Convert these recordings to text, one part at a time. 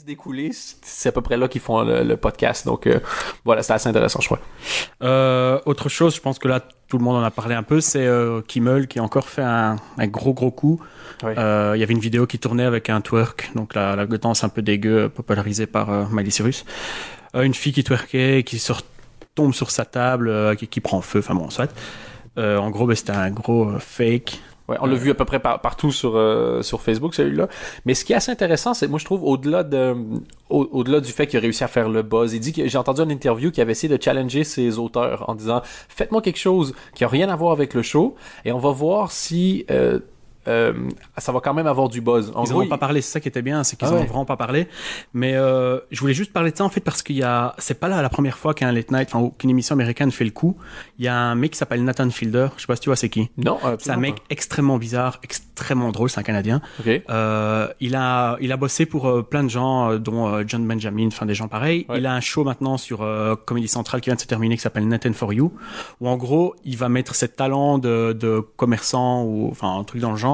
coulisses des coulisses, c'est à peu près là qu'ils font le, le podcast. Donc euh, voilà, c'est assez intéressant, je crois. Euh, autre chose, je pense que là, tout le monde en a parlé un peu, c'est euh, Kimmel qui a encore fait un, un gros gros coup. Oui. Euh, Il y avait une vidéo qui tournait avec un twerk, donc la, la danse un peu dégueu, popularisée par Miley Cyrus. Une fille qui twerkait, qui tombe sur sa table, qui, qui prend feu, enfin bon, soit. En gros, ben, c'était un gros fake. Ouais, on l'a vu à peu près par- partout sur euh, sur Facebook celui-là. Mais ce qui est assez intéressant, c'est moi je trouve au-delà de au- au-delà du fait qu'il a réussi à faire le buzz, il dit que j'ai entendu une interview qui avait essayé de challenger ses auteurs en disant faites-moi quelque chose qui a rien à voir avec le show et on va voir si euh, euh, ça va quand même avoir du buzz. En Ils n'en ont pas parlé, c'est ça qui était bien, c'est qu'ils Ah en ouais. ont vraiment pas parlé. Mais euh, je voulais juste parler de ça en fait parce qu'il y a, c'est pas la, la première fois qu'un late night, enfin qu'une émission américaine fait le coup. Il y a un mec qui s'appelle Nathan Fielder, je sais pas si tu vois c'est qui. non, C'est un mec extrêmement bizarre, extrêmement drôle, c'est un Canadien. Ok. Euh, il a, il a bossé pour euh, plein de gens, euh, dont euh, John Benjamin, enfin des gens pareils. Ouais. Il a un show maintenant sur euh, Comedy Central qui vient de se terminer, qui s'appelle Nathan for You, où en gros il va mettre ses talents de, de commerçant ou enfin un truc dans le genre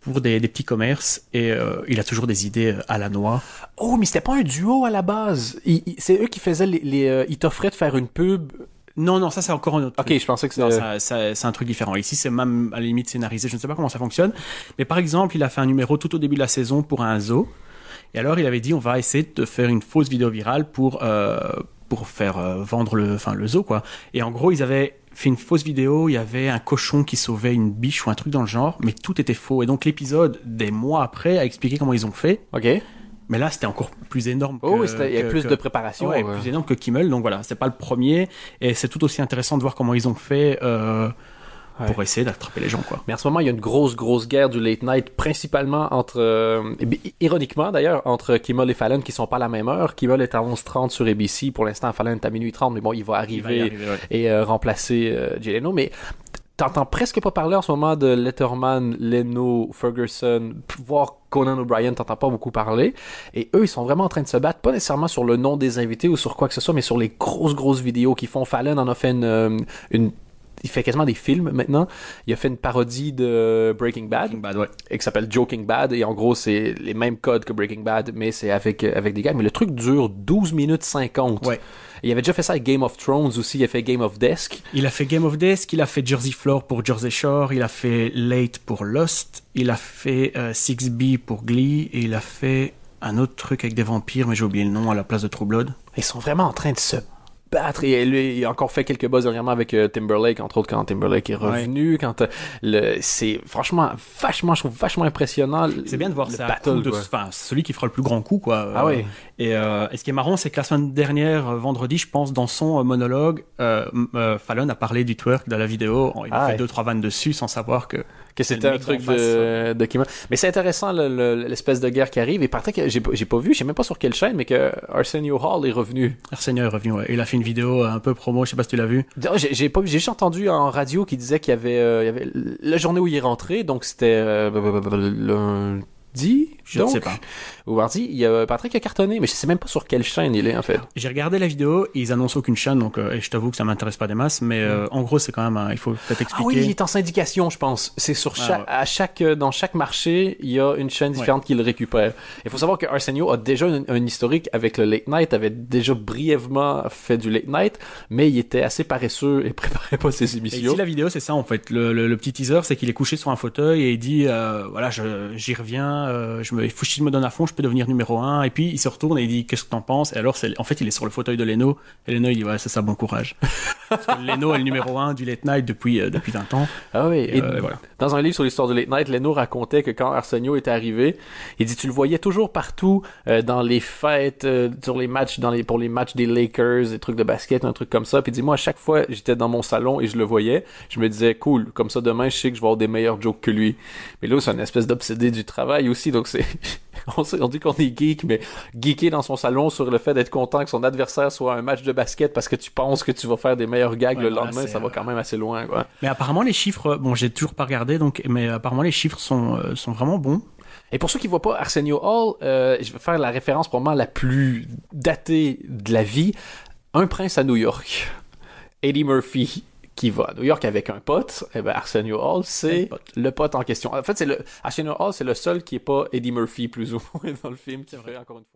pour des, des petits commerces et euh, il a toujours des idées euh, à la noix. Oh, mais c'était pas un duo à la base. C'est eux qui faisaient les, les euh, ils t'offraient de faire une pub. Non, non, ça c'est encore un autre. Ok, truc. je pensais que c'est un truc différent. Ici, c'est même à la limite scénarisé. Je ne sais pas comment ça fonctionne. Mais par exemple, il a fait un numéro tout au début de la saison pour un zoo. Et alors, il avait dit, on va essayer de faire une fausse vidéo virale pour, euh, pour faire euh, vendre le, enfin, le zoo, quoi. Et en gros, ils avaient fait une fausse vidéo. Il y avait un cochon qui sauvait une biche ou un truc dans le genre. Mais tout était faux. Et donc, l'épisode, des mois après, a expliqué comment ils ont fait. Ok. Mais là, c'était encore plus énorme. Oh, que- il y a que- plus que- de préparation. Ouais, euh. plus énorme que Kimmel. Donc voilà, c'est pas le premier. Et c'est tout aussi intéressant de voir comment ils ont fait euh, Ouais. pour essayer d'attraper les gens, quoi. Mais en ce moment, il y a une grosse, grosse guerre du late night, principalement entre, euh, ironiquement d'ailleurs, entre Kimmel et Fallon qui sont pas à la même heure. Kimmel est à 11h30 sur ABC. Pour l'instant, Fallon est à minuit 30, mais bon, il va Il va arriver, ouais. et euh, remplacer euh, Jay Leno. Mais t'entends presque pas parler en ce moment de Letterman, Leno, Ferguson, voire Conan O'Brien, t'entends pas beaucoup parler. Et eux, ils sont vraiment en train de se battre, pas nécessairement sur le nom des invités ou sur quoi que ce soit, mais sur les grosses, grosses vidéos qu'ils font. Fallon en a fait une, euh, une il fait quasiment des films maintenant. Il a fait une parodie de Breaking Bad Breaking Bad, ouais. et qui s'appelle Joking Bad et en gros c'est les mêmes codes que Breaking Bad mais c'est avec euh, avec des gars mais le truc dure 12 minutes 50. Ouais. Il avait déjà fait ça avec Game of Thrones aussi, il a fait Game of Desk. Il a fait Game of Death, il a fait Jersey Floor pour Jersey Shore, il a fait Late pour Lost, il a fait euh, 6B pour Glee, et il a fait un autre truc avec des vampires, mais j'ai oublié le nom à la place de True Blood. Ils sont vraiment en train de se battre et lui il a encore fait quelques buzz dernièrement avec euh, Timberlake entre autres quand Timberlake est revenu quand euh, le c'est franchement vachement je trouve vachement impressionnant C'est bien de voir ça. battle, de, enfin, celui qui fera le plus grand coup, quoi. Ah Euh, oui. Et, et ce qui est marrant, c'est que la semaine dernière, vendredi, je pense, dans son monologue, Fallon a parlé du twerk dans la vidéo. Il a Ah fait ouais. deux trois vannes dessus sans savoir que. que c'était un truc de, de. Mais c'est intéressant le- le- l'espèce de guerre qui arrive. Et par contre, que j'ai pas- j'ai pas vu, je sais même pas sur quelle chaîne, mais que Arsenio Hall est revenu. Arsenio est revenu. Ouais. Il a fait une vidéo euh, un peu promo. Je sais pas si tu l'as vu. J'ai pas j'ai entendu en radio qui disait qu'il y avait, euh, y avait la journée où il est rentré, donc c'était euh, lundi, Je ne sais pas. mardi. Il y a Patrick a cartonné, mais je sais même pas sur quelle chaîne il est en fait. J'ai regardé la vidéo. Et ils annoncent aucune chaîne, donc euh, et je t'avoue que ça m'intéresse pas des masses. Mais euh, en gros, c'est quand même. un- il faut peut-être Ah oui, expliquer. il est en syndication, je pense. C'est sur Ah, chaque, ouais. à chaque, euh, dans chaque marché, il y a une chaîne différente qui le récupère. Il faut savoir que Arsenio a déjà un, un historique avec le late night, avait déjà brièvement fait du late night, mais il était assez paresseux et préparait pas ses Et émissions. ici, la vidéo, c'est ça en fait. Le, le- le petit teaser, c'est qu'il est couché sur un fauteuil et il dit euh, voilà, j'y reviens, euh, je me, il faut que je me donne à fond, je peux devenir numéro un. Et puis il se retourne et il dit qu'est-ce que t'en penses? Et alors, c'est, en fait, il est sur le fauteuil de Leno. Et Leno, il dit ouais, c'est ça, bon courage. Parce que Leno est le numéro un du late night depuis euh, depuis 20 ans. Ah oui, Et, et euh, voilà. dans un livre sur l'histoire du late night, Leno racontait que quand Arsenio est arrivé, il dit tu le voyais toujours partout euh, dans les fêtes, euh, sur les matchs, dans les pour les matchs des Lakers, des trucs de basket, un truc comme ça. Puis il dit moi à chaque fois j'étais dans mon salon et je le voyais, je me disais cool, comme ça demain je sais que je vais avoir des meilleurs jokes que lui. Mais là c'est une espèce d'obsédé du travail aussi, donc c'est on, dit qu'on est geek, mais geeker dans son salon sur le fait d'être content que son adversaire soit un match de basket parce que tu penses que tu vas faire des meilleurs gags Ouais, le lendemain, ça va euh, quand même assez loin quoi. Mais apparemment, les chiffres, bon, j'ai toujours pas regardé, donc, mais apparemment, les chiffres sont euh, sont vraiment bons. Et pour ceux qui voient pas Arsenio Hall, euh, je vais faire la référence probablement la plus datée de la vie. Un prince à New York. Eddie Murphy qui va à New York avec un pote. Et ben Arsenio Hall, c'est pote. le pote en question. En fait, c'est le Arsenio Hall, c'est le seul qui est pas Eddie Murphy plus ou moins dans le film qui fait encore une fois.